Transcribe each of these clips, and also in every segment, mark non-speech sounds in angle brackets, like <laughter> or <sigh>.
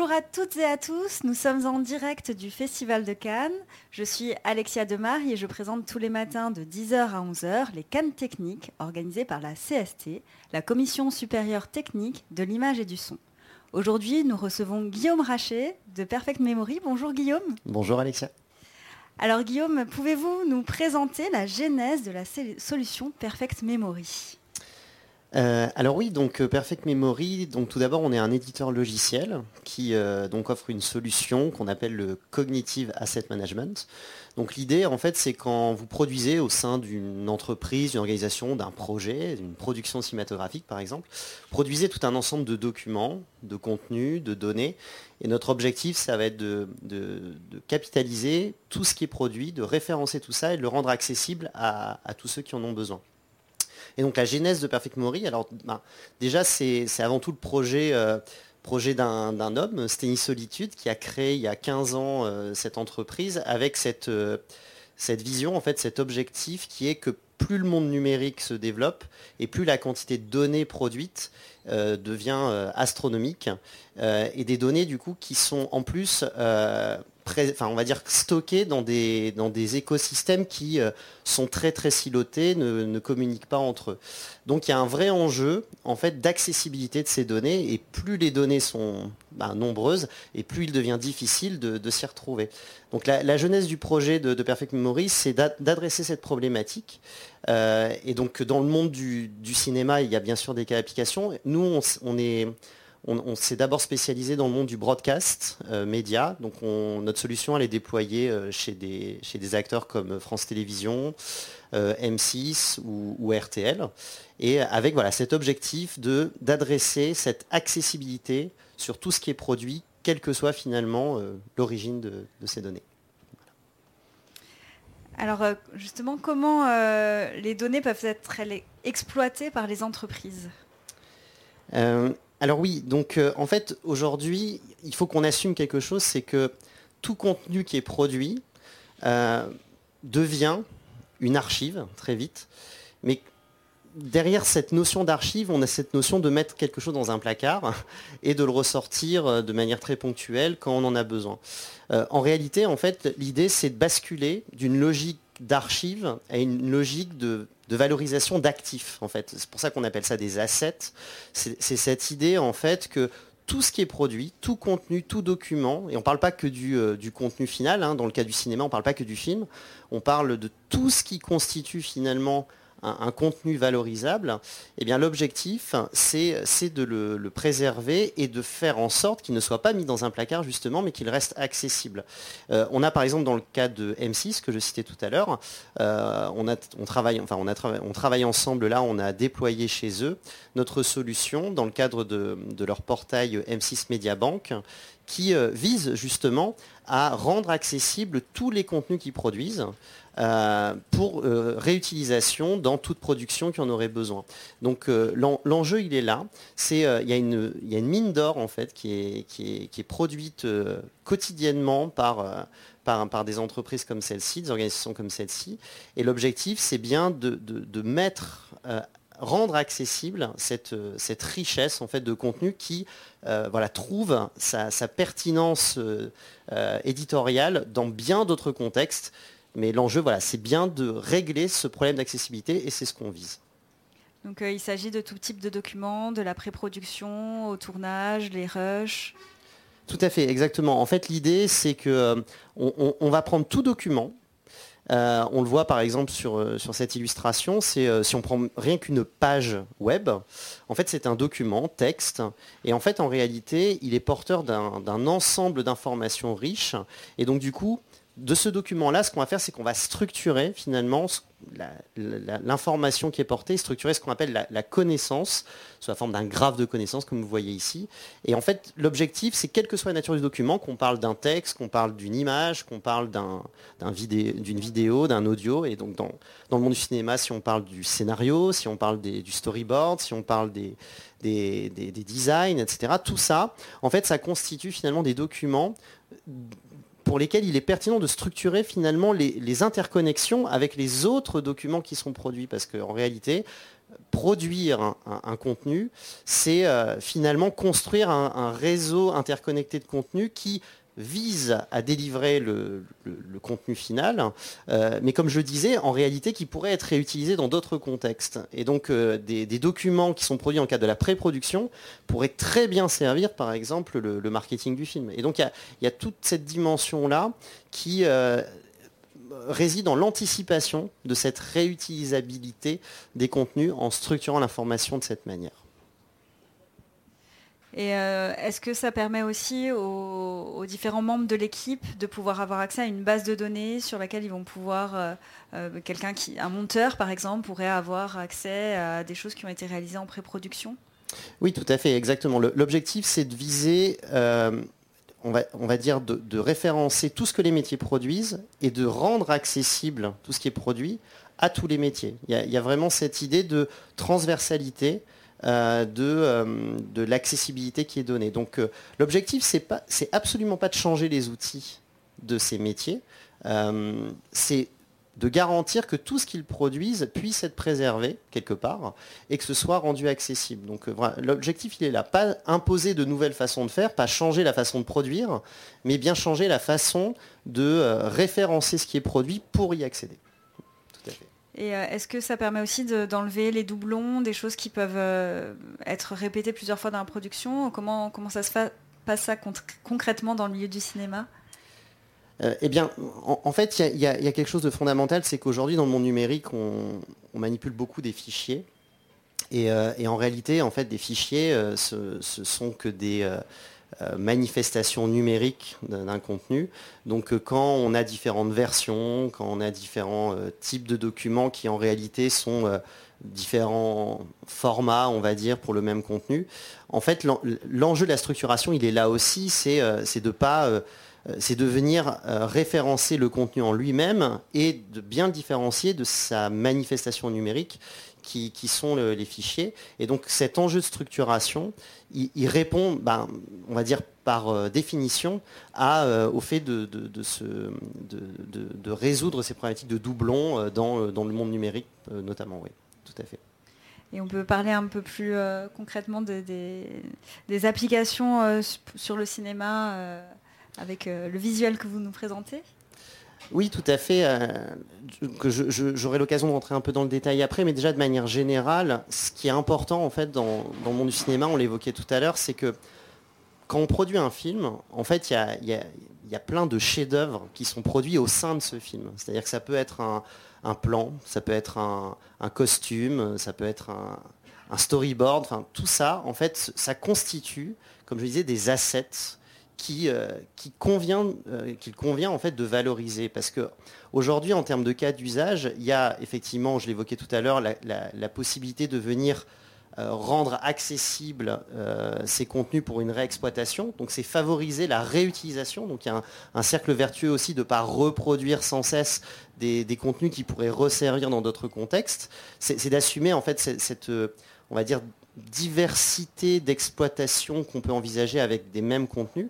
Bonjour à toutes et à tous, nous sommes en direct du Festival de Cannes. Je suis Alexia Demar et je présente tous les matins de 10h à 11h les Cannes techniques organisées par la CST, la Commission supérieure technique de l'image et du son. Aujourd'hui, nous recevons Guillaume Rachet de Perfect Memory. Bonjour Guillaume. Bonjour Alexia. Alors Guillaume, pouvez-vous nous présenter la genèse de la solution Perfect Memory? Euh, alors oui, donc euh, Perfect Memory, donc tout d'abord on est un éditeur logiciel qui euh, donc offre une solution qu'on appelle le Cognitive Asset Management. Donc l'idée en fait c'est quand vous produisez au sein d'une entreprise, d'une organisation, d'un projet, d'une production cinématographique par exemple, produisez tout un ensemble de documents, de contenus, de données. Et notre objectif ça va être de, capitaliser tout ce qui est produit, de référencer tout ça et de le rendre accessible à tous ceux qui en ont besoin. Et donc la genèse de Perfect Memory, alors ben, déjà c'est avant tout le projet, euh, projet d'un homme, Steny Solitude, qui a créé il y a 15 ans euh, cette entreprise avec cette, euh, cette vision, en fait, cet objectif qui est que plus le monde numérique se développe et plus la quantité de données produites devient astronomique et des données du coup qui sont en plus on va dire stockés dans des, dans des écosystèmes qui euh, sont très très silotés, ne, communiquent pas entre eux. Donc il y a un vrai enjeu en fait d'accessibilité de ces données et plus les données sont bah, nombreuses et plus il devient difficile de, s'y retrouver. Donc la, jeunesse du projet de, Perfect Memory, c'est d'adresser cette problématique. Euh, et donc dans le monde du, cinéma, il y a bien sûr des cas d'application. Nous, on est on, s'est d'abord spécialisé dans le monde du broadcast euh, média. Donc notre solution, elle est déployée euh, chez, des, chez, des, acteurs comme France Télévisions, euh, M6 ou, RTL. Et avec voilà, cet objectif d'adresser cette accessibilité sur tout ce qui est produit, quelle que soit finalement l'origine de, ces données. Alors justement, comment les données peuvent être exploitées par les entreprises? Alors oui, donc euh, en fait aujourd'hui, il faut qu'on assume quelque chose, c'est que tout contenu qui est produit euh, devient une archive très vite, mais derrière cette notion d'archive, on a cette notion de mettre quelque chose dans un placard <laughs> et de le ressortir euh, de manière très ponctuelle quand on en a besoin. en réalité, en fait, l'idée c'est de basculer d'une logique d'archive à une logique de de valorisation d'actifs, en fait. C'est pour ça qu'on appelle ça des assets. C'est cette idée, en fait, que tout ce qui est produit, tout contenu, tout document, et on ne parle pas que du, euh, contenu final, hein, dans le cas du cinéma, on ne parle pas que du film, on parle de tout ce qui constitue finalement un, contenu valorisable, eh bien l'objectif, c'est de le, préserver et de faire en sorte qu'il ne soit pas mis dans un placard justement, mais qu'il reste accessible. Euh, on a par exemple dans le cas de M6 que je citais tout à l'heure, euh, on, travaille, enfin, on, ensemble là, on a déployé chez eux notre solution dans le cadre de, de leur portail M6 Media Bank qui euh, vise justement à rendre accessibles tous les contenus qu'ils produisent euh, pour euh, réutilisation dans toute production qui en aurait besoin. Donc l'enjeu il est là, il y, a une mine d'or en fait qui est, produite quotidiennement par, des entreprises comme celle-ci, des organisations comme celle-ci, et l'objectif c'est bien de, mettre rendre accessible cette, richesse en fait de contenu qui euh, trouve sa, pertinence euh, euh, éditoriale dans bien d'autres contextes. Mais l'enjeu, voilà, c'est bien de régler ce problème d'accessibilité et c'est ce qu'on vise. Donc il s'agit de tout type de documents, de la pré-production au tournage, les rushs. Tout à fait, exactement. En fait, l'idée, c'est que on, va prendre tout document, euh, on le voit par exemple sur, euh, sur cette illustration, c'est euh, si on prend rien qu'une page web, en fait c'est un document, texte, et en fait en réalité il est porteur d'un ensemble d'informations riches, et donc du coup de ce document-là, ce qu'on va faire, c'est qu'on va structurer finalement l'information qui est portée, structurer ce qu'on appelle la, connaissance, sous la forme d'un graphe de connaissance, comme vous voyez ici. Et en fait, l'objectif, c'est quelle que soit la nature du document, qu'on parle d'un texte, qu'on parle d'une image, qu'on parle d'une vidéo, d'un audio. Et donc, dans, le monde du cinéma, si on parle du scénario, si on parle du storyboard, si on parle des, des, des designs, etc., tout ça, en fait, ça constitue finalement des documents pour lesquels il est pertinent de structurer finalement les, interconnexions avec les autres documents qui sont produits. Parce qu'en réalité, produire un, contenu, c'est finalement construire un, réseau interconnecté de contenu qui vise à délivrer le, contenu final, euh, mais comme je le disais, en réalité, qui pourrait être réutilisé dans d'autres contextes. Et donc, euh, des, documents qui sont produits en cas de la pré-production pourraient très bien servir, par exemple, le, marketing du film. Et donc, il y, a toute cette dimension-là qui euh, réside dans l'anticipation de cette réutilisabilité des contenus en structurant l'information de cette manière. Et euh, est-ce que ça permet aussi aux, différents membres de l'équipe de pouvoir avoir accès à une base de données sur laquelle ils vont pouvoir, euh, euh, quelqu'un qui, un monteur par exemple, pourrait avoir accès à des choses qui ont été réalisées en pré-production? Oui, tout à fait, exactement. L'objectif, c'est de viser, on, va, on va dire, de, référencer tout ce que les métiers produisent et de rendre accessible tout ce qui est produit à tous les métiers. Il y a, vraiment cette idée de transversalité euh, de, euh, de l'accessibilité qui est donnée. Donc euh, l'objectif, c'est absolument pas de changer les outils de ces métiers, c'est de garantir que tout ce qu'ils produisent puisse être préservé quelque part et que ce soit rendu accessible. Donc l'objectif il est là, pas imposer de nouvelles façons de faire, pas changer la façon de produire, mais bien changer la façon de référencer ce qui est produit pour y accéder. Et euh, est-ce que ça permet aussi d'enlever les doublons, des choses qui peuvent euh, être répétées plusieurs fois dans la production? Comment, comment ça se passe ça concrètement dans le milieu du cinéma? Euh, eh bien, en, fait, il y, a quelque chose de fondamental, c'est qu'aujourd'hui, dans le monde numérique, on, manipule beaucoup des fichiers. Et, en réalité, en fait, des fichiers, ce, ce sont que des, manifestation numérique d'un contenu. Donc euh, quand on a différentes versions, quand on a différents euh, types de documents qui en réalité sont différents formats, on va dire, pour le même contenu, en fait l'enjeu de la structuration, il est là aussi, c'est de de venir référencer le contenu en lui-même et de bien le différencier de sa manifestation numérique qui, sont les fichiers. Et donc cet enjeu de structuration, il, répond, ben, on va dire par euh, définition, euh, au fait de, de, résoudre ces problématiques de doublons euh, dans, le monde numérique notamment. Oui, tout à fait. Et on peut parler un peu plus concrètement des, applications sur le cinéma avec le visuel que vous nous présentez? Oui, tout à fait. Euh, j'aurai l'occasion de rentrer un peu dans le détail après, mais déjà de manière générale, ce qui est important en fait dans, le monde du cinéma, on l'évoquait tout à l'heure, c'est que quand on produit un film, en fait, il y a, plein de chefs-d'œuvre qui sont produits au sein de ce film. C'est-à-dire que ça peut être un, plan, ça peut être un, costume, ça peut être un, storyboard, enfin tout ça, en fait, ça constitue, comme je disais, des assets euh, qui, convient, euh, qu'il convient en fait de valoriser. Parce qu'aujourd'hui, en termes de cas d'usage, il y a effectivement, je l'évoquais tout à l'heure, la, possibilité de venir euh, rendre accessibles ces contenus pour une réexploitation. Donc c'est favoriser la réutilisation. Donc il y a un, cercle vertueux aussi de ne pas reproduire sans cesse des, contenus qui pourraient resservir dans d'autres contextes. C'est d'assumer en fait cette, on va dire, diversité d'exploitation qu'on peut envisager avec des mêmes contenus.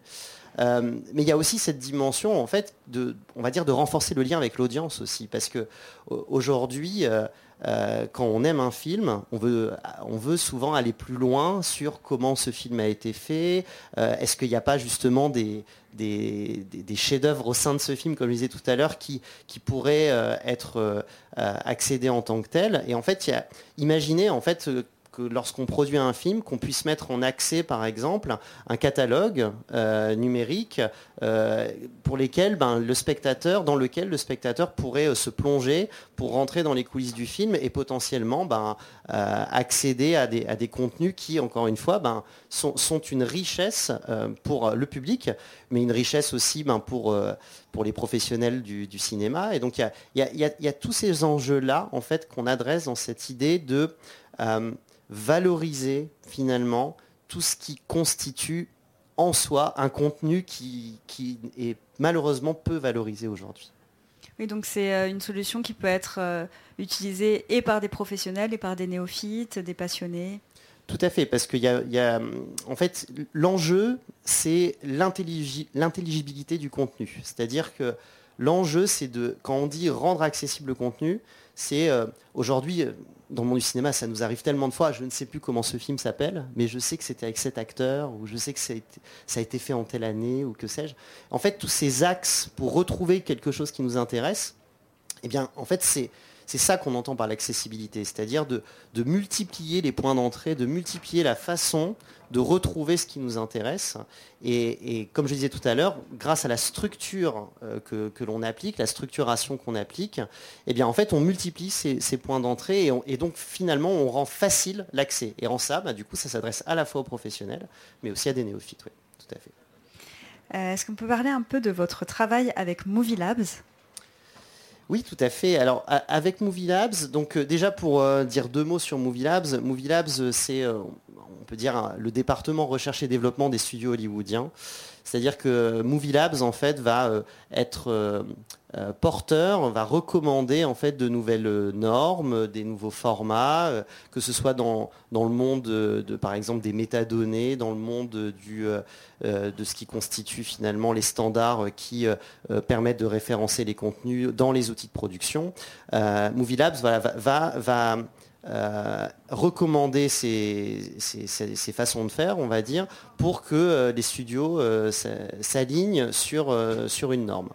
Euh, mais il y a aussi cette dimension, en fait, de, on va dire, de renforcer le lien avec l'audience aussi, parce que aujourd'hui, euh, euh, quand on aime un film, on veut, on veut souvent aller plus loin sur comment ce film a été fait. Est-ce qu'il n'y a pas justement des, des, chefs-d'œuvre au sein de ce film, comme je disais tout à l'heure, qui, qui pourraient être accédés en tant que tels? Et en fait, imaginez en fait que lorsqu'on produit un film, qu'on puisse mettre en accès, par exemple, un catalogue euh, numérique euh, pour ben, le spectateur, dans lequel le spectateur pourrait euh, se plonger pour rentrer dans les coulisses du film et potentiellement ben, accéder à des, à des, contenus qui, encore une fois, ben, sont, sont, une richesse pour le public, mais une richesse aussi ben, pour, pour les professionnels du, cinéma. Et donc il y a, y, y a, tous ces enjeux-là en fait, qu'on adresse dans cette idée de valoriser finalement tout ce qui constitue en soi un contenu qui, est malheureusement peu valorisé aujourd'hui. Oui, donc c'est euh, une solution qui peut être euh, utilisée et par des professionnels et par des néophytes, des passionnés. Tout à fait, parce qu'il y, a, en fait, l'enjeu, c'est l'intelligibilité du contenu. C'est-à-dire que l'enjeu, c'est de, quand on dit rendre accessible le contenu, c'est aujourd'hui, dans le monde du cinéma, ça nous arrive tellement de fois, je ne sais plus comment ce film s'appelle, mais je sais que c'était avec cet acteur, ou je sais que ça a, été, fait en telle année, ou que sais-je. En fait, tous ces axes pour retrouver quelque chose qui nous intéresse, eh bien, en fait, c'est c'est ça qu'on entend par l'accessibilité, c'est-à-dire de, multiplier les points d'entrée, de multiplier la façon de retrouver ce qui nous intéresse. Et, comme je disais tout à l'heure, grâce à la structure euh, que, l'on applique, la structuration qu'on applique, eh bien en fait on multiplie ces, points d'entrée et, donc finalement on rend facile l'accès. Et en ça, bah, du coup, ça s'adresse à la fois aux professionnels, mais aussi à des néophytes. Oui, tout à fait. Euh, est-ce qu'on peut parler un peu de votre travail avec Movie Labs? Oui, tout à fait. Alors, avec Movie Labs, donc euh, déjà pour euh, dire deux mots sur Movie Labs, Movie Labs, euh, c'est, on peut dire, le département recherche et développement des studios hollywoodiens. C'est-à-dire que Movie Labs, en fait, va être euh, porteur va recommander en fait de nouvelles euh, normes, des nouveaux formats, euh, que ce soit dans, le monde de, par exemple des métadonnées, dans le monde de ce qui constitue finalement les standards qui permettent de référencer les contenus dans les outils de production. Movie Labs va euh, recommander ces, façons de faire, on va dire, pour que euh, les studios euh, s'alignent sur, sur une norme.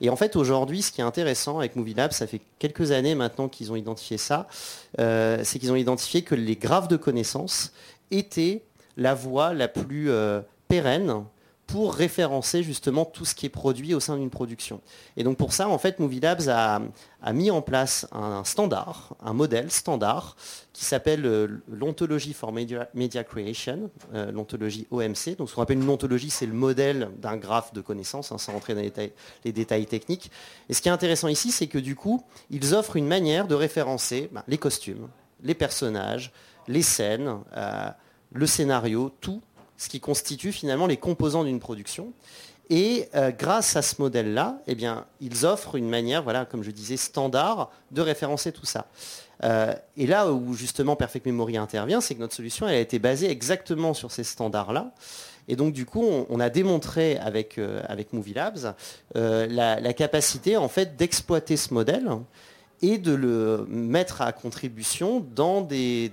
Et en fait, aujourd'hui, ce qui est intéressant avec Movie Lab, ça fait quelques années maintenant qu'ils ont identifié ça, c'est qu'ils ont identifié que les graphes de connaissances étaient la voie la plus pérenne pour référencer justement tout ce qui est produit au sein d'une production. Et donc pour ça, en fait, Movie Labs a, mis en place un standard, un modèle standard, qui s'appelle euh, l'ontologie for Media, Creation, euh, l'ontologie OMC. Donc ce qu'on appelle une ontologie, c'est le modèle d'un graphe de connaissances, hein, sans rentrer dans les détails, techniques. Et ce qui est intéressant ici, c'est que du coup, ils offrent une manière de référencer ben, les costumes, les personnages, les scènes, euh, le scénario, tout ce qui constitue finalement les composants d'une production. Et euh, grâce à ce modèle-là, eh ils offrent une manière, voilà, comme je disais, standard de référencer tout ça. Euh, et là où justement Perfect Memory intervient, c'est que notre solution a été basée exactement sur ces standards-là. Et donc du coup, on, a démontré avec, euh, Movie Labs la, la, capacité en fait d'exploiter ce modèle et de le mettre à contribution dans des,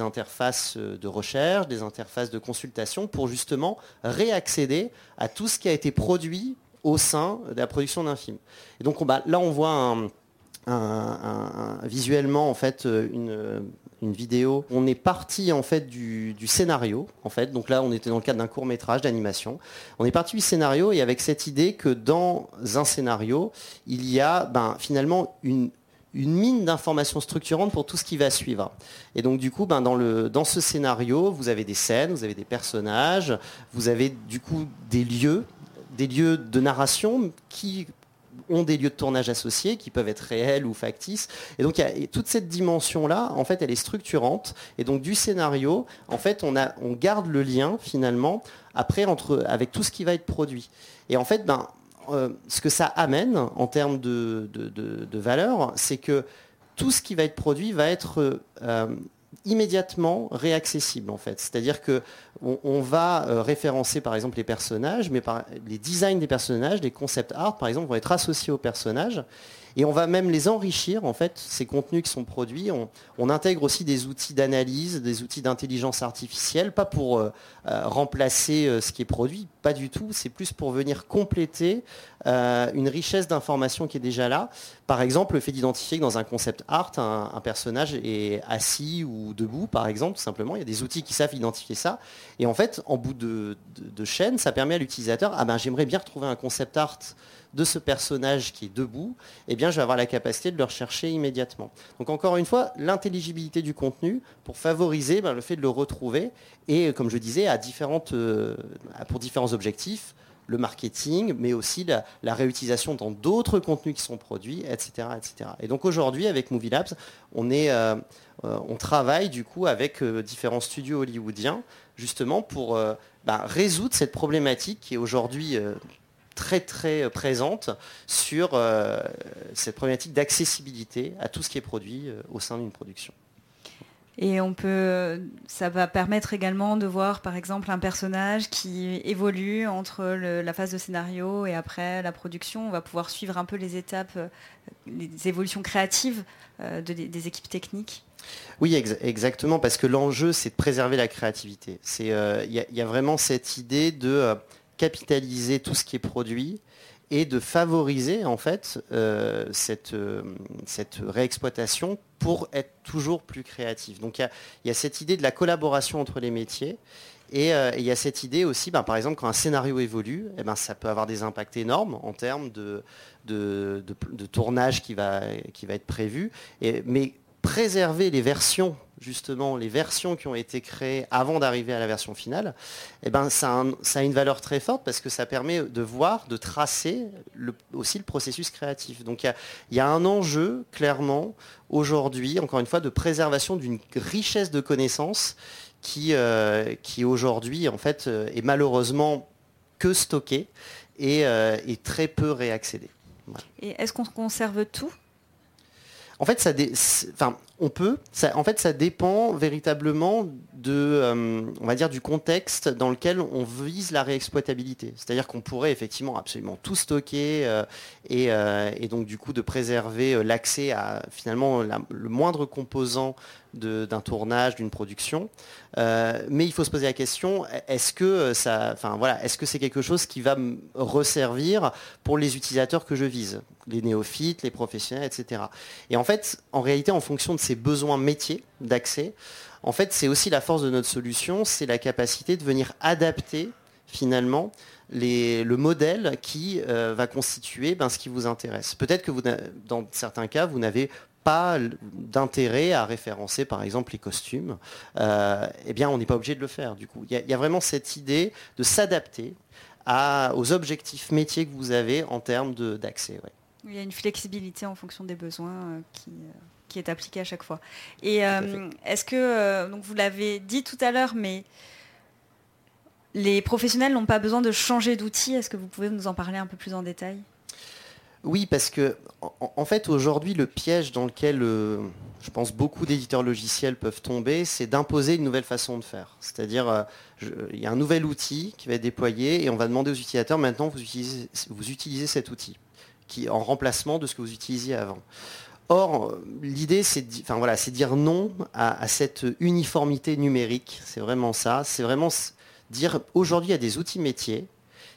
interfaces de recherche, des interfaces de consultation pour justement réaccéder à tout ce qui a été produit au sein de la production d'un film. Et donc là on voit visuellement en fait une, vidéo. On est parti en fait du, scénario en fait. Donc là on était dans le cadre d'un court métrage d'animation. On est parti du scénario et avec cette idée que dans un scénario il y a ben, finalement une une mine d'informations structurantes pour tout ce qui va suivre. Et donc du coup, ben, dans, le, dans ce scénario, vous avez des scènes, vous avez des personnages, vous avez du coup des lieux, des lieux de narration qui ont des lieux de tournage associés qui peuvent être réels ou factices. Et donc toute cette dimension-là, en fait, elle est structurante. Et donc du scénario, en fait, on, a, on garde le lien finalement après entre, avec tout ce qui va être produit. Et en fait, ben, euh, ce que ça amène en termes de, valeur, c'est que tout ce qui va être produit va être euh, immédiatement réaccessible en fait. C'est-à-dire que on, va euh, référencer par exemple les personnages, mais les designs des personnages, les concept art par exemple vont être associés aux personnages et on va même les enrichir, en fait, ces contenus qui sont produits. On, intègre aussi des outils d'analyse, des outils d'intelligence artificielle, pas pour euh, euh, remplacer euh, ce qui est produit, pas du tout. C'est plus pour venir compléter une richesse d'informations qui est déjà là. Par exemple, le fait d'identifier que dans un concept art, un, personnage est assis ou debout, par exemple, tout simplement. Il y a des outils qui savent identifier ça. Et en fait, en bout de, chaîne, ça permet à l'utilisateur, ah ben j'aimerais bien retrouver un concept art de ce personnage qui est debout, eh bien, je vais avoir la capacité de le rechercher immédiatement. Donc encore une fois, l'intelligibilité du contenu pour favoriser ben, le fait de le retrouver et, comme je disais, à différentes, euh, pour différents objectifs, le marketing, mais aussi la, réutilisation dans d'autres contenus qui sont produits, etc. etc. Et donc aujourd'hui, avec Movie Labs, on, est, euh, euh, on travaille du coup avec différents studios hollywoodiens, justement pour ben, résoudre cette problématique qui est aujourd'hui très très euh, présente sur euh, cette problématique d'accessibilité à tout ce qui est produit euh, au sein d'une production. Et on peut, ça va permettre également de voir par exemple un personnage qui évolue entre la phase de scénario et après la production. On va pouvoir suivre un peu les étapes, les évolutions créatives euh, des équipes techniques. Oui, exactement, parce que l'enjeu, c'est de préserver la créativité. Il y, a vraiment cette idée de capitaliser tout ce qui est produit et de favoriser en fait euh, cette, euh, cette réexploitation pour être toujours plus créatif. Donc il y, a cette idée de la collaboration entre les métiers et euh, il y a cette idée aussi, ben, par exemple, quand un scénario évolue, eh ben, ça peut avoir des impacts énormes en termes de, de, tournage qui va, qui va être prévu. Mais préserver les versions, justement, les versions qui ont été créées avant d'arriver à la version finale, eh ben, ça, a une valeur très forte parce que ça permet de voir, de tracer aussi le processus créatif. Donc il y, a un enjeu, clairement, aujourd'hui, encore une fois, de préservation d'une richesse de connaissances qui, euh, qui aujourd'hui, en fait, euh, est malheureusement que stockée et, euh, très peu réaccédée. Et est-ce qu'on conserve tout? En fait, ça enfin, on peut. en fait, ça dépend véritablement de, euh, on va dire, du contexte dans lequel on vise la réexploitabilité. C'est-à-dire qu'on pourrait effectivement absolument tout stocker euh, euh, et, donc du coup de préserver l'accès à finalement le moindre composant d'un tournage, d'une production. mais il faut se poser la question est-ce que ça, enfin voilà, est-ce que c'est quelque chose qui va me resservir pour les utilisateurs que je vise, les néophytes, les professionnels, etc. Et en fait, en réalité, en fonction de ces besoins métiers d'accès, en fait, c'est aussi la force de notre solution, c'est la capacité de venir adapter finalement le modèle qui euh, va constituer ben, ce qui vous intéresse. Peut-être que vous, dans certains cas, vous n'avez pas d'intérêt à référencer par exemple les costumes, euh, eh bien on n'est pas obligé de le faire du coup. Il y, a vraiment cette idée de s'adapter aux objectifs métiers que vous avez en termes d'accès. Il y a une flexibilité en fonction des besoins euh, qui, qui est appliquée à chaque fois. Et euh, est-ce que, euh, donc vous l'avez dit tout à l'heure, mais les professionnels n'ont pas besoin de changer d'outils. Est-ce que vous pouvez nous en parler un peu plus en détail? Oui, parce que en, fait aujourd'hui le piège dans lequel je pense beaucoup d'éditeurs logiciels peuvent tomber, c'est d'imposer une nouvelle façon de faire. C'est-à-dire il y a un nouvel outil qui va être déployé et on va demander aux utilisateurs maintenant vous utilisez, vous utilisez cet outil qui en remplacement de ce que vous utilisiez avant. Or, l'idée, c'est enfin, voilà, dire non à, cette uniformité numérique. C'est vraiment ça. C'est vraiment dire aujourd'hui, il y a des outils métiers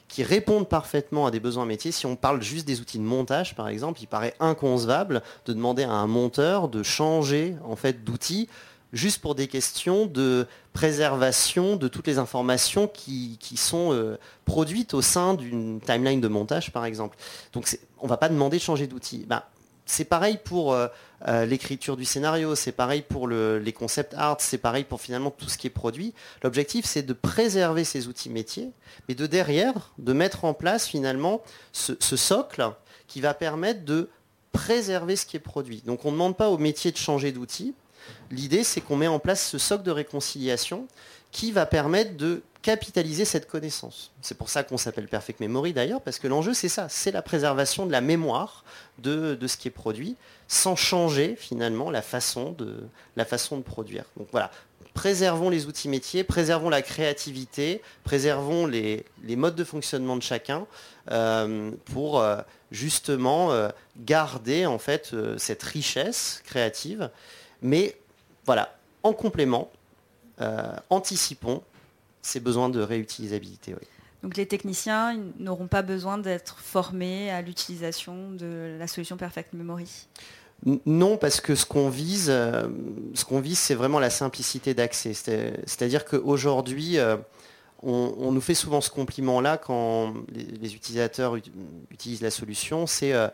qui répondent parfaitement à des besoins métiers. Si on parle juste des outils de montage, par exemple, il paraît inconcevable de demander à un monteur de changer en fait d'outil juste pour des questions de préservation de toutes les informations qui, sont euh, produites au sein d'une timeline de montage, par exemple. Donc on ne va pas demander de changer d'outil. Ben, c'est pareil pour euh, euh, l'écriture du scénario, c'est pareil pour les concepts art, c'est pareil pour finalement tout ce qui est produit. L'objectif, c'est de préserver ces outils métiers, mais de derrière, de mettre en place finalement ce, ce socle qui va permettre de préserver ce qui est produit. Donc on ne demande pas au métier de changer d'outil. L'idée, c'est qu'on met en place ce socle de réconciliation qui va permettre de capitaliser cette connaissance. C'est pour ça qu'on s'appelle Perfect Memory d'ailleurs, parce que l'enjeu c'est ça, c'est la préservation de la mémoire de, ce qui est produit, sans changer finalement la façon de, la façon de produire. Donc voilà, préservons les outils métiers, préservons la créativité, préservons les, modes de fonctionnement de chacun euh, pour euh, justement euh, garder en fait cette richesse créative. Mais voilà, en complément, anticipons ces besoins de réutilisabilité. Donc les techniciens n'auront pas besoin d'être formés à l'utilisation de la solution Perfect Memory? Non, parce que ce qu'on vise, euh, ce qu'on vise, c'est vraiment la simplicité d'accès. C'est-à-dire qu'aujourd'hui, euh, on, nous fait souvent ce compliment-là quand les, utilisateurs utilisent la solution, euh,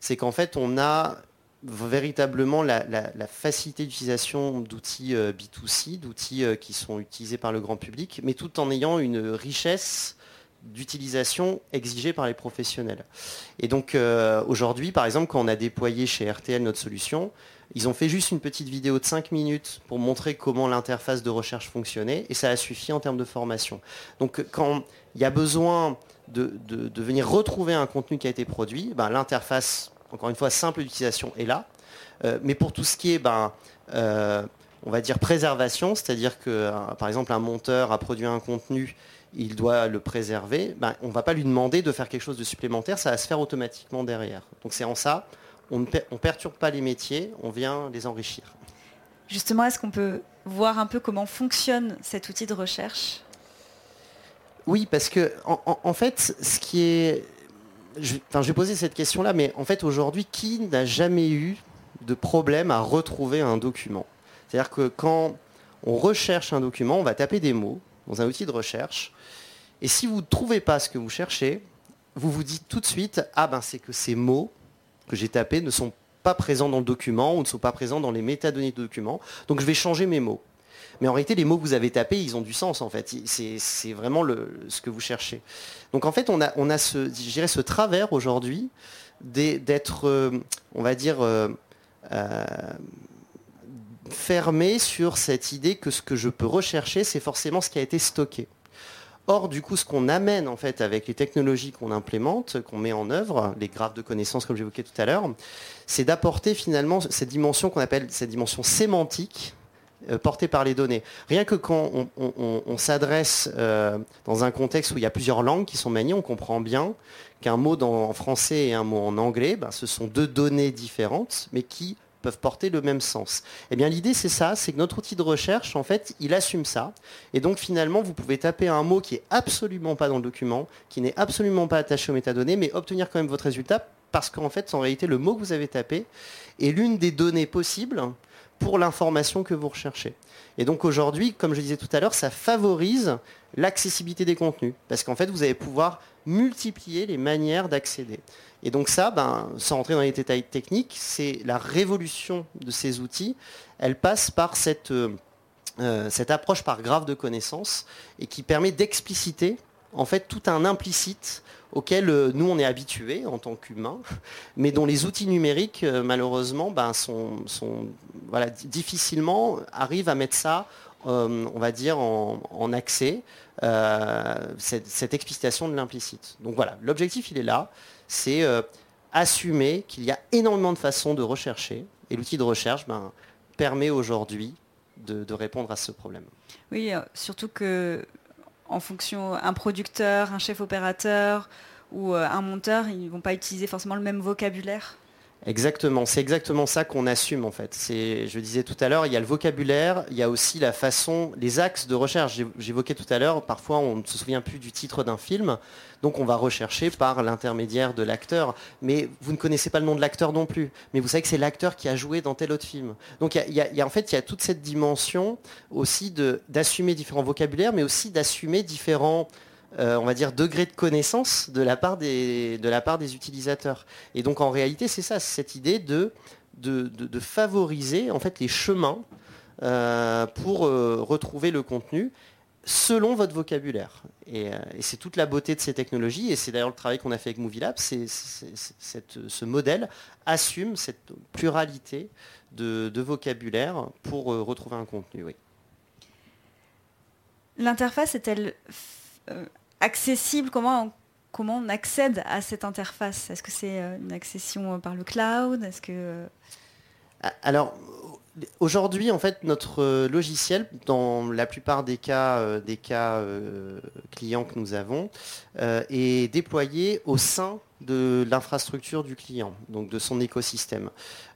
c'est qu'en fait, on a véritablement la, facilité d'utilisation d'outils euh, B2C, d'outils euh, qui sont utilisés par le grand public, mais tout en ayant une richesse d'utilisation exigée par les professionnels. Et donc euh, aujourd'hui, par exemple, quand on a déployé chez RTL notre solution, ils ont fait juste une petite vidéo de 5 minutes pour montrer comment l'interface de recherche fonctionnait et ça a suffi en termes de formation. Donc quand il y a besoin de, venir retrouver un contenu qui a été produit, ben, l'interface encore une fois, simple d'utilisation est là. Euh, mais pour tout ce qui est, ben, euh, on va dire préservation, c'est-à-dire que par exemple un monteur a produit un contenu, il doit le préserver, ben, on ne va pas lui demander de faire quelque chose de supplémentaire, ça va se faire automatiquement derrière. Donc c'est en ça, on ne perturbe pas les métiers, on vient les enrichir. Justement, est-ce qu'on peut voir un peu comment fonctionne cet outil de recherche? Oui, parce que en, fait, ce qui est... Je, je vais poser cette question-là, mais en fait, aujourd'hui, qui n'a jamais eu de problème à retrouver un document? C'est-à-dire que quand on recherche un document, on va taper des mots dans un outil de recherche, et si vous ne trouvez pas ce que vous cherchez, vous vous dites tout de suite, ah ben c'est que ces mots que j'ai tapés ne sont pas présents dans le document ou ne sont pas présents dans les métadonnées du document. Donc je vais changer mes mots. Mais en réalité, les mots que vous avez tapés, ils ont du sens en fait. C'est vraiment ce que vous cherchez. Donc en fait, on a, ce, travers aujourd'hui d'être, euh, on va dire, euh, euh, fermé sur cette idée que ce que je peux rechercher, c'est forcément ce qui a été stocké. Or, du coup, ce qu'on amène en fait avec les technologies qu'on implémente, qu'on met en œuvre, les graphes de connaissances comme j'évoquais tout à l'heure, c'est d'apporter finalement cette dimension qu'on appelle cette dimension sémantique portée par les données. Rien que quand on, s'adresse euh, dans un contexte où il y a plusieurs langues qui sont maniées, on comprend bien qu'un mot en français et un mot en anglais, ben, ce sont deux données différentes, mais qui peuvent porter le même sens. Eh bien l'idée c'est ça, c'est que notre outil de recherche, en fait, il assume ça. Et donc finalement, vous pouvez taper un mot qui est absolument pas dans le document, qui n'est absolument pas attaché aux métadonnées, mais obtenir quand même votre résultat parce qu'en fait, en réalité, le mot que vous avez tapé est l'une des données possibles pour l'information que vous recherchez. Et donc aujourd'hui, comme je disais tout à l'heure, ça favorise l'accessibilité des contenus. Parce qu'en fait, vous allez pouvoir multiplier les manières d'accéder. Et donc ça, ben, sans rentrer dans les détails techniques, c'est la révolution de ces outils. Elle passe par cette, euh, euh, cette approche par graphe de connaissances et qui permet d'expliciter en fait tout un implicite auquel euh, nous on est habitués en tant qu'humains, <laughs> mais dont les outils numériques malheureusement ben, sont, difficilement arrivent à mettre ça, on va dire, en, accès, cette, explicitation de l'implicite. Donc voilà, l'objectif il est là, c'est euh, assumer qu'il y a énormément de façons de rechercher, et l'outil de recherche ben, permet aujourd'hui de, répondre à ce problème. Oui, euh, surtout que en fonction, un producteur, un chef opérateur ou euh, un monteur, ils ne vont pas utiliser forcément le même vocabulaire Exactement, c'est exactement ça qu'on assume en fait. Je disais tout à l'heure, il y a le vocabulaire, il y a aussi la façon, les axes de recherche. J'évoquais tout à l'heure, parfois on ne se souvient plus du titre d'un film, donc on va rechercher par l'intermédiaire de l'acteur. Mais vous ne connaissez pas le nom de l'acteur non plus, mais vous savez que c'est l'acteur qui a joué dans tel autre film. Donc il y, a, en fait il y a toute cette dimension aussi d'assumer différents vocabulaires, mais aussi d'assumer différents euh, on va dire, degré de connaissance de la part des, utilisateurs. Et donc en réalité, c'est ça, cette idée de, favoriser en fait les chemins euh, pour euh, retrouver le contenu selon votre vocabulaire. Et, c'est toute la beauté de ces technologies, et c'est d'ailleurs le travail qu'on a fait avec MovieLab, c'est, ce modèle assume cette pluralité de, vocabulaire pour retrouver un contenu. L'interface est-elle accessible Comment on accède à cette interface? Est-ce que c'est euh, une accession par le cloud? Est-ce que euh, alors aujourd'hui en fait notre euh, logiciel dans la plupart des cas des cas clients que nous avons est déployé au sein de l'infrastructure du client, donc de son écosystème.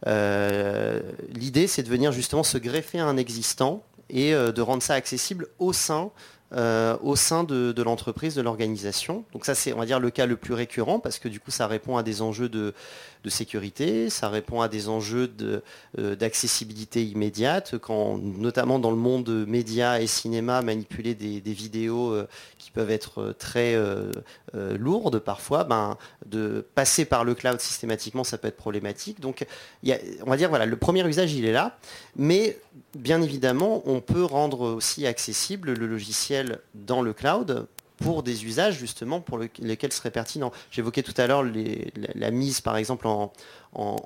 L'idée c'est de venir justement se greffer à un existant et de rendre ça accessible au sein euh, au sein de, l'entreprise, de l'organisation. Donc ça c'est on va dire le cas le plus récurrent parce que du coup ça répond à des enjeux de, sécurité, ça répond à des enjeux euh, d'accessibilité immédiate, quand notamment dans le monde médias et cinéma, manipuler des, vidéos euh, qui peuvent être très lourdes parfois, ben, de passer par le cloud systématiquement ça peut être problématique. Donc on va dire voilà, le premier usage il est là, mais bien évidemment on peut rendre aussi accessible le logiciel dans le cloud pour des usages justement pour lesquels serait pertinent. J'évoquais tout à l'heure la, mise par exemple en,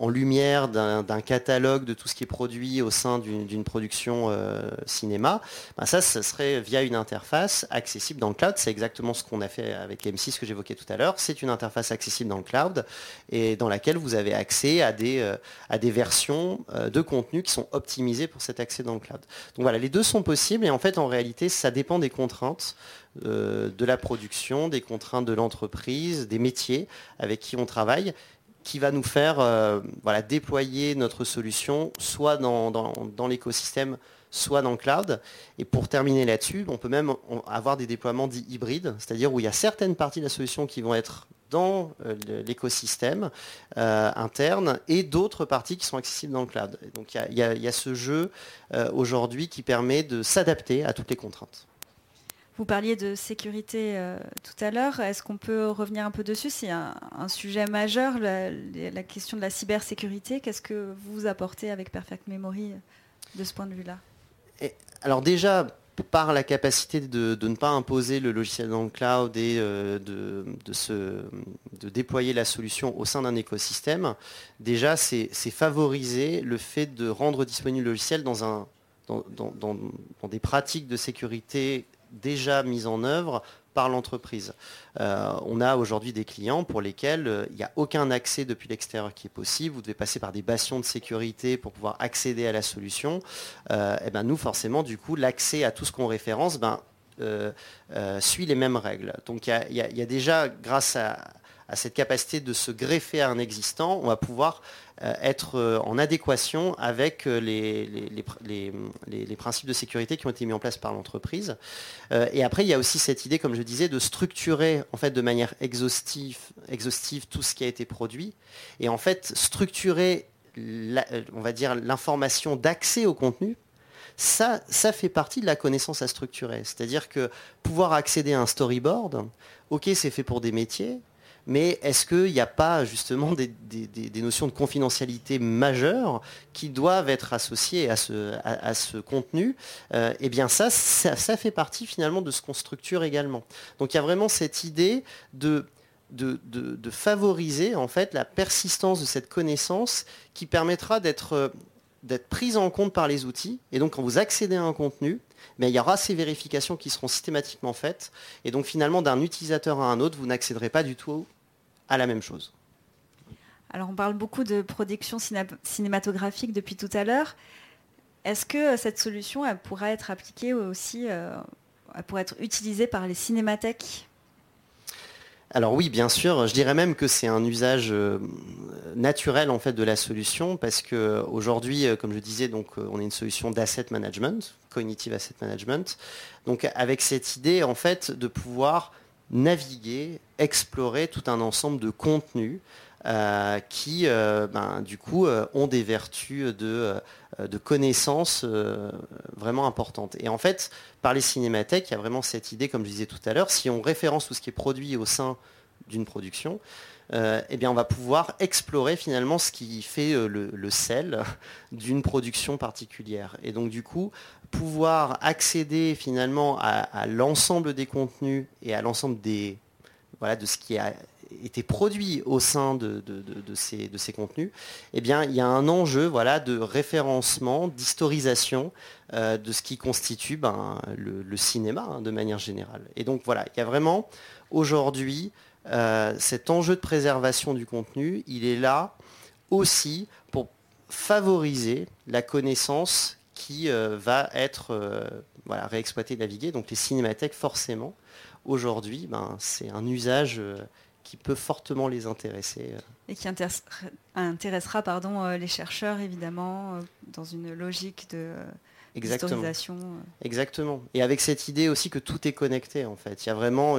lumière d'un catalogue de tout ce qui est produit au sein d'une production euh, cinéma. Ben ça, ce serait via une interface accessible dans le cloud. C'est exactement ce qu'on a fait avec M6 que j'évoquais tout à l'heure. C'est une interface accessible dans le cloud et dans laquelle vous avez accès à des, euh, à des versions euh, de contenu qui sont optimisées pour cet accès dans le cloud. Donc voilà, les deux sont possibles et en fait en réalité ça dépend des contraintes. Euh, de la production, des contraintes de l'entreprise, des métiers avec qui on travaille, qui va nous faire euh, déployer notre solution soit dans, l'écosystème, soit dans le cloud. Et pour terminer là-dessus, on peut même avoir des déploiements dits hybrides, c'est-à-dire où il y a certaines parties de la solution qui vont être dans euh, l'écosystème interne et d'autres parties qui sont accessibles dans le cloud. donc il y, a ce jeu aujourd'hui qui permet de s'adapter à toutes les contraintes. Vous parliez de sécurité euh, tout à l'heure. Est-ce qu'on peut revenir un peu dessus C'est un, sujet majeur, la, question de la cybersécurité? Qu'est-ce que vous apportez avec Perfect Memory euh, de ce point de vue-là? Alors déjà, par la capacité de, ne pas imposer le logiciel dans le cloud et euh, de, déployer la solution au sein d'un écosystème, déjà c'est favoriser le fait de rendre disponible le logiciel dans des pratiques de sécurité déjà mise en œuvre par l'entreprise. Euh, on a aujourd'hui des clients pour lesquels euh, il n'y a aucun accès depuis l'extérieur qui est possible. Vous devez passer par des bastions de sécurité pour pouvoir accéder à la solution. et euh, eh ben nous, forcément, du coup, l'accès à tout ce qu'on référence ben, suit les mêmes règles. Donc il y, a déjà, grâce à, à cette capacité de se greffer à un existant, on va pouvoir euh, être euh, en adéquation avec euh, les, les, principes de sécurité qui ont été mis en place par l'entreprise. et après, il y a aussi cette idée, comme je disais, de structurer en fait de manière exhaustive, exhaustive tout ce qui a été produit. Et en fait, structurer, on va dire, l'information d'accès au contenu ça, ça fait partie de la connaissance à structurer. C'est-à-dire que pouvoir accéder à un storyboard, ok, c'est fait pour des métiers, mais est-ce qu'il n'y a pas justement des, notions de confidentialité majeures qui doivent être associées à ce, contenu? Euh, Eh bien ça, ça, fait partie finalement de ce qu'on structure également. Donc il y a vraiment cette idée de, favoriser en fait la persistance de cette connaissance qui permettra d'être prise en compte par les outils. Et donc quand vous accédez à un contenu, mais il y aura ces vérifications qui seront systématiquement faites. Et donc finalement, d'un utilisateur à un autre, vous n'accéderez pas du tout à la même chose. Alors on parle beaucoup de production cinématographique depuis tout à l'heure. Est-ce que cette solution pourra être appliquée aussi, euh, elle pourrait être utilisée par les cinémathèques? Alors oui, bien sûr. Je dirais même que c'est un usage euh, naturel en fait de la solution parce que aujourd'hui, euh, comme je disais, euh, on est une solution d'asset management, cognitive asset management. Donc avec cette idée en fait de pouvoir naviguer, explorer tout un ensemble de contenus qui, ben, du coup, ont des vertus de, de connaissances vraiment importantes. Et en fait, par les cinémathèques, il y a vraiment cette idée, comme je disais tout à l'heure, si on référence tout ce qui est produit au sein d'une production, euh, eh bien on va pouvoir explorer finalement ce qui fait euh, le, sel <laughs> d'une production particulière. Et donc du coup, pouvoir accéder finalement à, l'ensemble des contenus et à l'ensemble des voilà, de ce qui a été produit au sein de, ces, de ces, contenus, eh bien, il y a un enjeu voilà, de référencement, d'historisation euh, de ce qui constitue ben, le, cinéma hein, de manière générale. Et donc voilà, il y a vraiment aujourd'hui euh, cet enjeu de préservation du contenu, il est là aussi pour favoriser la connaissance qui euh, va être réexploitée, naviguée. Donc les cinémathèques, forcément, aujourd'hui, ben, c'est un usage qui peut fortement les intéresser. Euh. Et qui intéressera, pardon, euh, les chercheurs, évidemment, euh, dans une logique de... Exactement. Exactement. Et avec cette idée aussi que tout est connecté, en fait. Il y a vraiment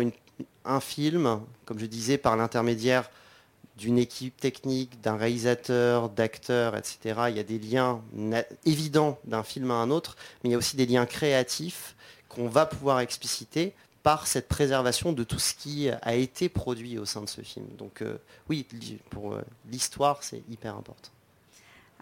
un film, comme je disais, par l'intermédiaire d'une équipe technique, d'un réalisateur, d'acteurs, etc. Il y a des liens évidents d'un film à un autre, mais il y a aussi des liens créatifs qu'on va pouvoir expliciter par cette préservation de tout ce qui a été produit au sein de ce film. Donc euh, oui, pour euh, l'histoire, c'est hyper important.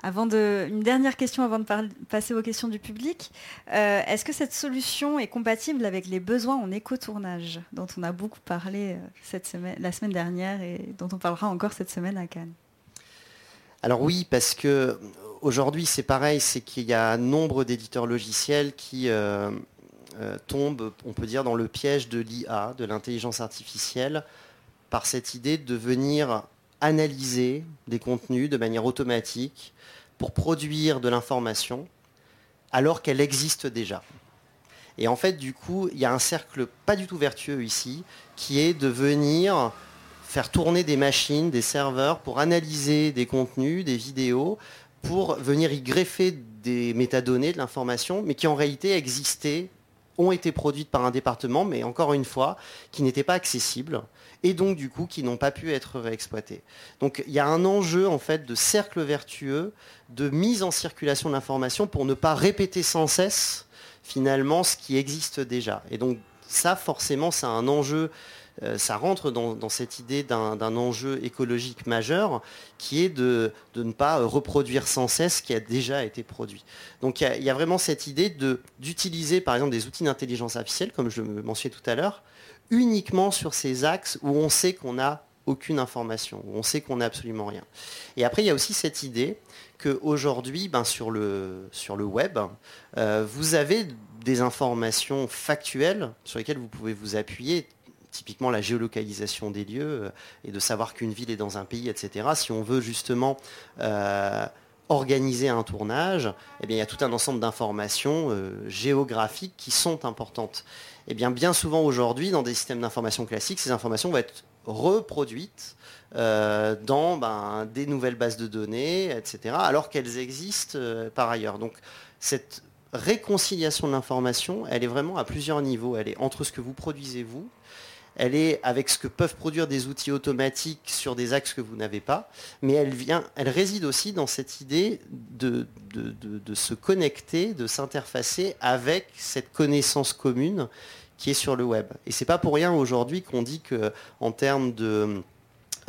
Avant de, une dernière question avant de passer aux questions du public. Euh, est-ce que cette solution est compatible avec les besoins en éco-tournage dont on a beaucoup parlé cette semaine, la semaine dernière et dont on parlera encore cette semaine à Cannes? Alors oui, parce que aujourd'hui c'est pareil, c'est qu'il y a nombre d'éditeurs logiciels qui tombent, on peut dire, dans le piège de l'IA, de l'intelligence artificielle, par cette idée de venir analyser des contenus de manière automatique pour produire de l'information alors qu'elle existe déjà. Et en fait, du coup, il y a un cercle pas du tout vertueux ici, qui est de venir faire tourner des machines, des serveurs pour analyser des contenus, des vidéos, pour venir y greffer des métadonnées, de l'information, mais qui en réalité existaient, ont été produites par un département, mais encore une fois, qui n'étaient pas accessibles et donc du coup qui n'ont pas pu être réexploités. Donc il y a un enjeu en fait de cercle vertueux, de mise en circulation de l'information pour ne pas répéter sans cesse finalement ce qui existe déjà. Et donc ça forcément c'est un enjeu ça rentre dans, cette idée d'un enjeu écologique majeur qui est de, ne pas reproduire sans cesse ce qui a déjà été produit. Donc il y, a vraiment cette idée d'utiliser par exemple des outils d'intelligence artificielle, comme je le mentionnais tout à l'heure, uniquement sur ces axes où on sait qu'on n'a aucune information, où on sait qu'on n'a absolument rien. Et après, il y a aussi cette idée qu'aujourd'hui, ben, sur, le, sur le web, euh, vous avez des informations factuelles sur lesquelles vous pouvez vous appuyer, typiquement la géolocalisation des lieux euh, et de savoir qu'une ville est dans un pays, etc. Si on veut justement euh, organiser un tournage, eh bien, il y a tout un ensemble d'informations géographiques qui sont importantes. Eh bien, bien souvent aujourd'hui, dans des systèmes d'information classiques, ces informations vont être reproduites euh, dans ben, des nouvelles bases de données, etc., alors qu'elles existent euh, par ailleurs. Donc, cette réconciliation de l'information, elle est vraiment à plusieurs niveaux. Elle est entre ce que vous produisez vous, elle est avec ce que peuvent produire des outils automatiques sur des axes que vous n'avez pas, mais elle, réside aussi dans cette idée de, se connecter, de s'interfacer avec cette connaissance commune qui est sur le web. Et c'est pas pour rien aujourd'hui qu'on dit que en termes de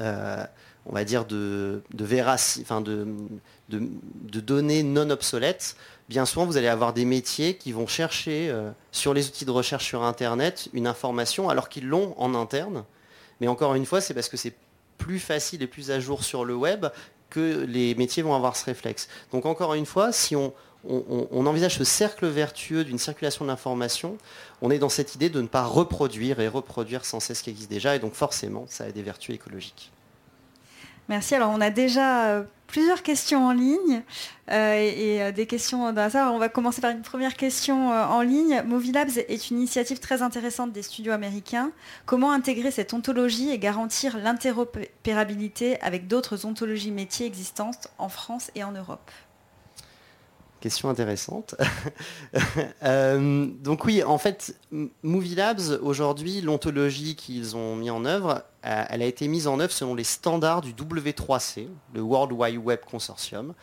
euh, on va dire de, de, de, données non obsolètes, bien souvent vous allez avoir des métiers qui vont chercher euh, sur les outils de recherche sur Internet une information alors qu'ils l'ont en interne. Mais encore une fois, c'est parce que c'est plus facile et plus à jour sur le web que les métiers vont avoir ce réflexe. Donc encore une fois, si on, envisage ce cercle vertueux d'une circulation de l'information, on est dans cette idée de ne pas reproduire et reproduire sans cesse ce qui existe déjà, et donc forcément, ça a des vertus écologiques. Merci. Alors, on a déjà euh, plusieurs questions en ligne euh, et, euh, des questions dans ça. On va commencer par une première question en ligne. Movilabs est une initiative très intéressante des studios américains. Comment intégrer cette ontologie et garantir l'interopérabilité avec d'autres ontologies métiers existantes en France et en Europe? Question intéressante. <laughs> Euh, donc oui, en fait, Movie Labs, aujourd'hui, l'ontologie qu'ils ont mis en œuvre, euh, elle a été mise en œuvre selon les standards du W3C, le World Wide Web Consortium.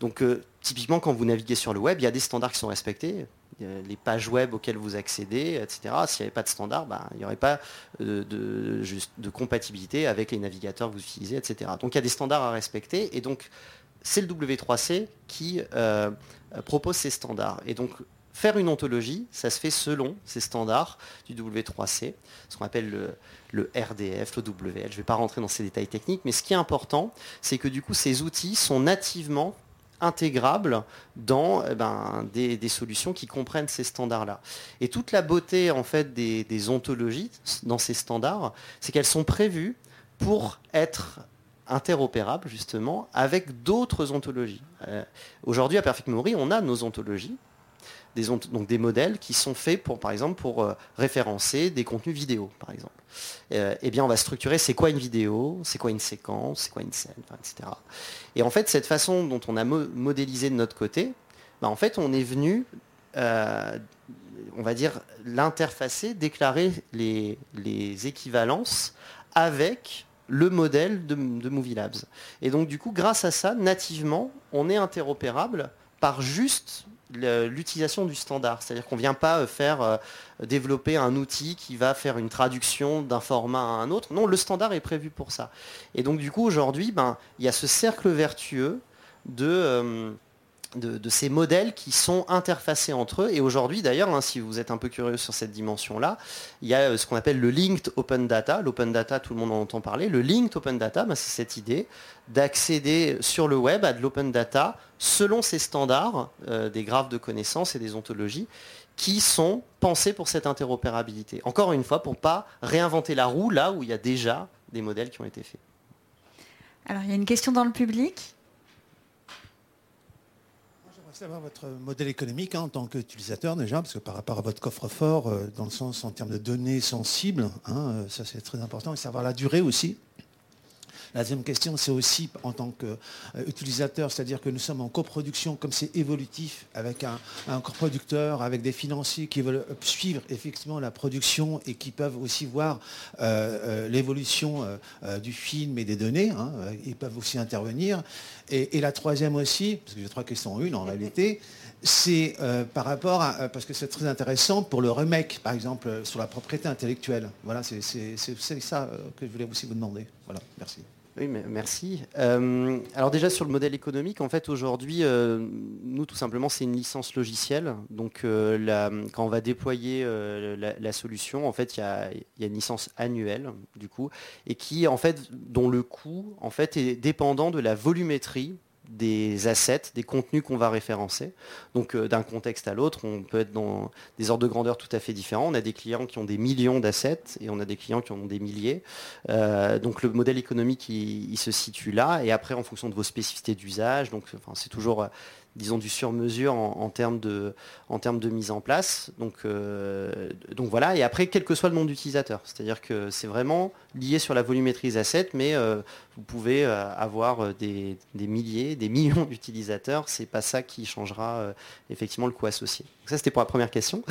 Donc euh, typiquement, quand vous naviguez sur le web, il y a des standards qui sont respectés. Les pages web auxquelles vous accédez, etc. S'il n'y avait pas de standard, ben, il n'y aurait pas de, compatibilité avec les navigateurs que vous utilisez, etc. Donc il y a des standards à respecter. Et donc c'est le W3C qui propose ces standards. Et donc, faire une ontologie, ça se fait selon ces standards du W3C, ce qu'on appelle le, RDF, le WL. Je ne vais pas rentrer dans ces détails techniques, mais ce qui est important, c'est que du coup, ces outils sont nativement intégrables dans eh ben, des, solutions qui comprennent ces standards-là. Et toute la beauté en fait des ontologies dans ces standards, c'est qu'elles sont prévues pour être interopérable justement avec d'autres ontologies. Euh, aujourd'hui à Perfect Memory, on a nos ontologies, donc des modèles qui sont faits pour, par exemple, pour euh, référencer des contenus vidéo, par exemple. Euh, eh bien, on va structurer c'est quoi une vidéo, c'est quoi une séquence, c'est quoi une scène, etc. Et en fait, cette façon dont on a modélisé de notre côté, bah, en fait, on est venu, on va dire, l'interfacer, déclarer les équivalences avec le modèle de, Movie Labs. Et donc du coup, grâce à ça, nativement, on est interopérable par juste l'utilisation du standard. C'est-à-dire qu'on ne vient pas euh, faire euh, développer un outil qui va faire une traduction d'un format à un autre. Non, le standard est prévu pour ça. Et donc du coup, aujourd'hui, ben, il y a ce cercle vertueux de de, ces modèles qui sont interfacés entre eux. Et aujourd'hui, d'ailleurs, hein, si vous êtes un peu curieux sur cette dimension-là, il y a euh, ce qu'on appelle le linked open data. L'open data, tout le monde en entend parler. Le linked open data, ben, c'est cette idée d'accéder sur le web à de l'open data selon ces standards euh, des graphes de connaissances et des ontologies qui sont pensés pour cette interopérabilité. Encore une fois, pour ne pas réinventer la roue là où il y a déjà des modèles qui ont été faits. Alors, il y a une question dans le public? Savoir votre modèle économique hein, en tant qu'utilisateur déjà, parce que par rapport à votre coffre-fort, euh, dans le sens en termes de données sensibles, hein, euh, ça c'est très important, et savoir la durée aussi. La deuxième question, c'est aussi en tant qu'utilisateur, c'est-à-dire que nous sommes en coproduction, comme c'est évolutif, avec un, coproducteur, avec des financiers qui veulent suivre effectivement la production et qui peuvent aussi voir euh, euh, l'évolution euh, du film et des données. Hein, ils peuvent aussi intervenir. Et, la troisième aussi, parce que j'ai trois questions en une en réalité, c'est par rapport à, parce que c'est très intéressant pour le remake, par exemple, sur la propriété intellectuelle. Voilà, c'est ça que je voulais aussi vous demander. Voilà, merci. Oui, merci. Euh, alors déjà sur le modèle économique, en fait aujourd'hui, euh, nous tout simplement c'est une licence logicielle. Donc euh, quand on va déployer la, solution, en fait il y a, y a, une licence annuelle du coup, et qui en fait dont le coût en fait est dépendant de la volumétrie des assets, des contenus qu'on va référencer. Donc euh, d'un contexte à l'autre, on peut être dans des ordres de grandeur tout à fait différents. On a des clients qui ont des millions d'assets et on a des clients qui en ont des milliers. Euh, donc le modèle économique, il, se situe là. Et après, en fonction de vos spécificités d'usage, donc c'est toujours disons, du sur-mesure en, termes de, en termes de mise en place. Donc, euh, voilà, et après, quel que soit le nom d'utilisateur. C'est-à-dire que c'est vraiment lié sur la volumétrie des assets, mais euh, vous pouvez euh, avoir des, milliers, des millions <laughs> d'utilisateurs. C'est pas ça qui changera effectivement le coût associé. Donc ça, c'était pour la première question.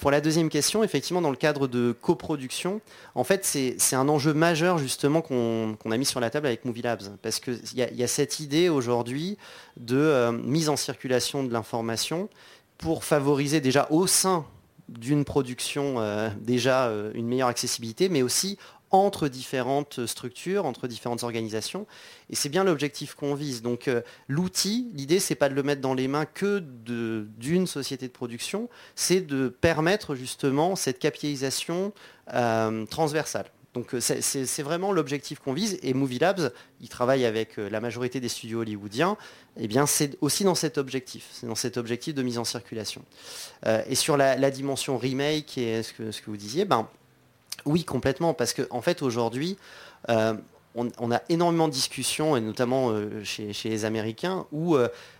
pour la deuxième question, effectivement, dans le cadre de coproduction, en fait, c'est un enjeu majeur justement qu'on a mis sur la table avec Movie Labs. Parce qu'il y, y, a cette idée aujourd'hui de mise en circulation de l'information pour favoriser déjà au sein d'une production euh, déjà euh, une meilleure accessibilité, mais aussi entre différentes structures, entre différentes organisations. Et c'est bien l'objectif qu'on vise. Donc euh, l'outil, l'idée, c'est pas de le mettre dans les mains que d'une société de production, c'est de permettre justement cette capitalisation transversale. Donc euh, c'est vraiment l'objectif qu'on vise. Et Movie Labs, il travaille avec euh, la majorité des studios hollywoodiens. Eh bien, c'est aussi dans cet objectif. C'est dans cet objectif de mise en circulation. Euh, et sur la, dimension remake et ce que, ce que vous disiez, ben, oui, complètement. Parce qu'en en fait, aujourd'hui, on, a énormément de discussions, et notamment chez, les Américains, où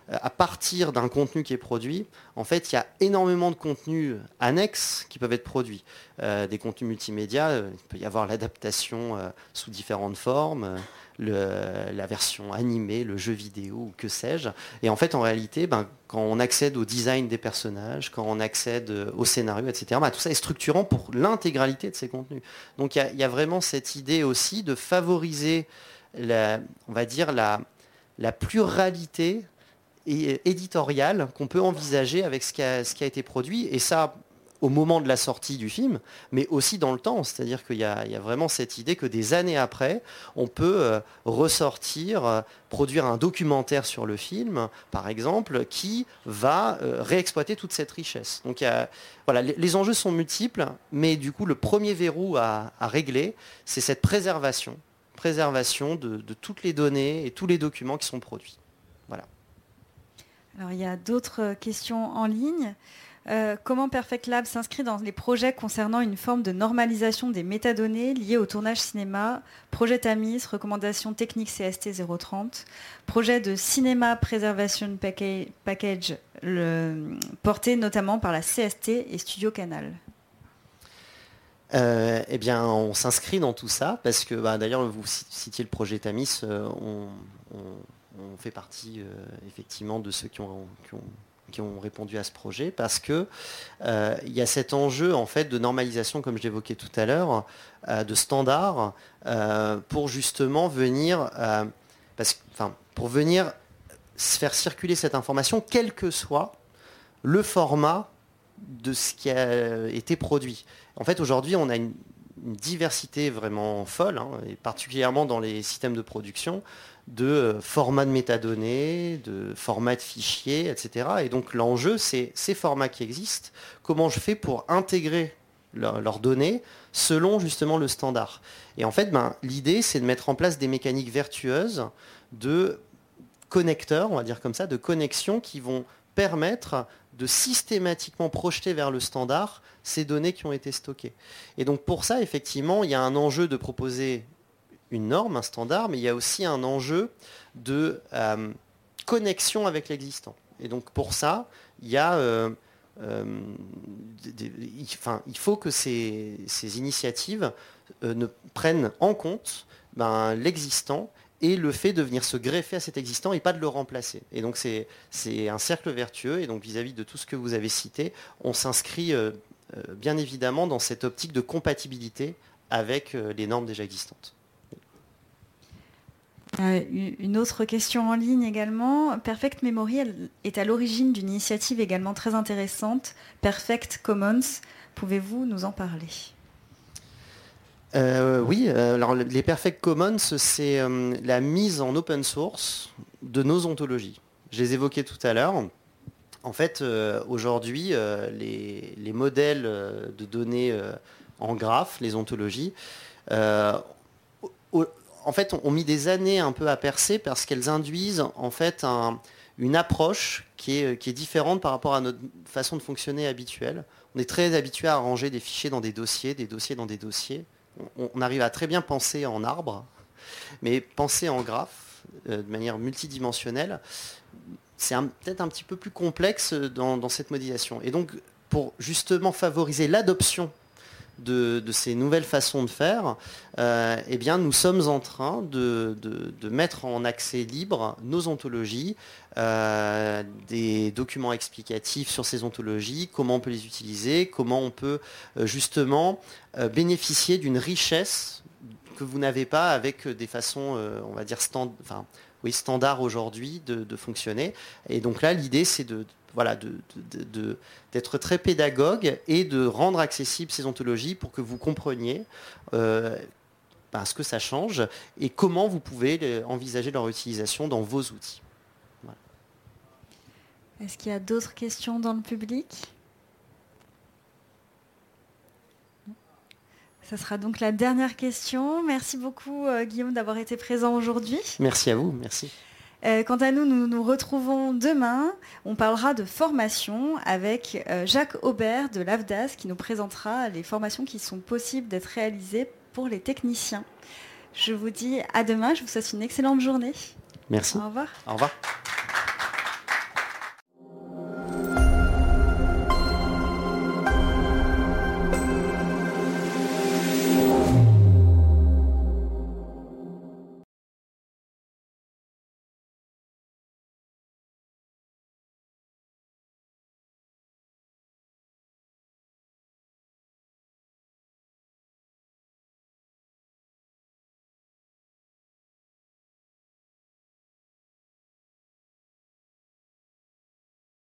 à partir d'un contenu qui est produit, en fait, il y a énormément de contenus annexes qui peuvent être produits. Euh, des contenus multimédia, euh, il peut y avoir l'adaptation euh, sous différentes formes, la version animée, le jeu vidéo ou que sais-je. Et en fait, en réalité, ben, quand on accède au design des personnages, quand on accède au scénario, etc., ben, tout ça est structurant pour l'intégralité de ces contenus. Donc il y, a vraiment cette idée aussi de favoriser, la, on va dire, la, pluralité éditoriale qu'on peut envisager avec ce qui, a, ce qui a été produit. Et ça, au moment de la sortie du film, mais aussi dans le temps. C'est-à-dire qu'il y, a vraiment cette idée que des années après, on peut euh, ressortir, euh, produire un documentaire sur le film, par exemple, qui va euh, réexploiter toute cette richesse. Donc voilà, les, enjeux sont multiples, mais du coup, le premier verrou à, régler, c'est cette préservation, préservation de toutes les données et tous les documents qui sont produits. Voilà. Alors il y a d'autres questions en ligne. Euh, comment Perfect Lab s'inscrit dans les projets concernant une forme de normalisation des métadonnées liées au tournage cinéma, projet TAMIS, recommandation technique CST 030, projet de Cinéma Preservation Package, porté notamment par la CST et Studio Canal. Euh, eh bien, on s'inscrit dans tout ça parce que, bah, d'ailleurs, vous citiez le projet Tamis, euh, on, fait partie effectivement de ceux qui ont, répondu à ce projet parce que euh, il y a cet enjeu en fait de normalisation, comme je l'évoquais tout à l'heure, euh, de standards pour justement venir, parce, enfin, pour venir faire circuler cette information, quel que soit le format de ce qui a été produit. En fait, aujourd'hui, on a une, diversité vraiment folle, hein, et particulièrement dans les systèmes de production, de format de métadonnées, de format de fichiers, etc. Et donc l'enjeu, c'est ces formats qui existent, comment je fais pour intégrer leurs données selon justement le standard? Et en fait, ben, l'idée, c'est de mettre en place des mécaniques vertueuses de connecteurs, on va dire comme ça, de connexions qui vont permettre de systématiquement projeter vers le standard ces données qui ont été stockées. Et donc pour ça, effectivement, il y a un enjeu de proposer une norme, un standard, mais il y a aussi un enjeu de euh, connexion avec l'existant. Et donc pour ça, il. Euh, euh, faut que ces, initiatives ne prennent en compte ben, l'existant et le fait de venir se greffer à cet existant et pas de le remplacer. Et donc c'est un cercle vertueux, et donc vis-à-vis de tout ce que vous avez cité, on s'inscrit euh, euh, bien évidemment dans cette optique de compatibilité avec euh, les normes déjà existantes. Une autre question en ligne également. Perfect Memory est à l'origine d'une initiative également très intéressante, Perfect Commons. Pouvez-vous nous en parler? Euh, oui, euh, alors les Perfect Commons, c'est euh, la mise en open source de nos ontologies. Je les évoquais tout à l'heure. En fait, aujourd'hui, les, modèles de données en graphe, les ontologies, en fait, ont mis des années un peu à percer parce qu'elles induisent en fait une approche qui est, qui est différente par rapport à notre façon de fonctionner habituelle. On est très habitué à ranger des fichiers dans des dossiers, des dossiers dans des dossiers on, arrive à très bien penser en arbre, mais penser en graphe euh, de manière multidimensionnelle, c'est peut-être un petit peu plus complexe dans, cette modélisation. Et donc, pour justement favoriser l'adoption de, ces nouvelles façons de faire, euh, eh bien, nous sommes en train de, mettre en accès libre nos ontologies, euh, des documents explicatifs sur ces ontologies, comment on peut les utiliser, comment on peut euh, justement bénéficier d'une richesse que vous n'avez pas avec des façons, on va dire, standard aujourd'hui de, fonctionner. Et donc là, l'idée, c'est de, voilà, d'être très pédagogue et de rendre accessibles ces ontologies pour que vous compreniez euh, ben, ce que ça change et comment vous pouvez envisager leur utilisation dans vos outils. Est-ce qu'il y a d'autres questions dans le public? Ce sera donc la dernière question. Merci beaucoup euh, Guillaume d'avoir été présent aujourd'hui. Merci à vous, merci. Euh, quant à nous, nous nous retrouvons demain. On parlera de formation avec euh, Jacques Aubert de l'AFDAS qui nous présentera les formations qui sont possibles d'être réalisées pour les techniciens. Je vous dis à demain. Je vous souhaite une excellente journée. Merci. Au revoir. Au revoir.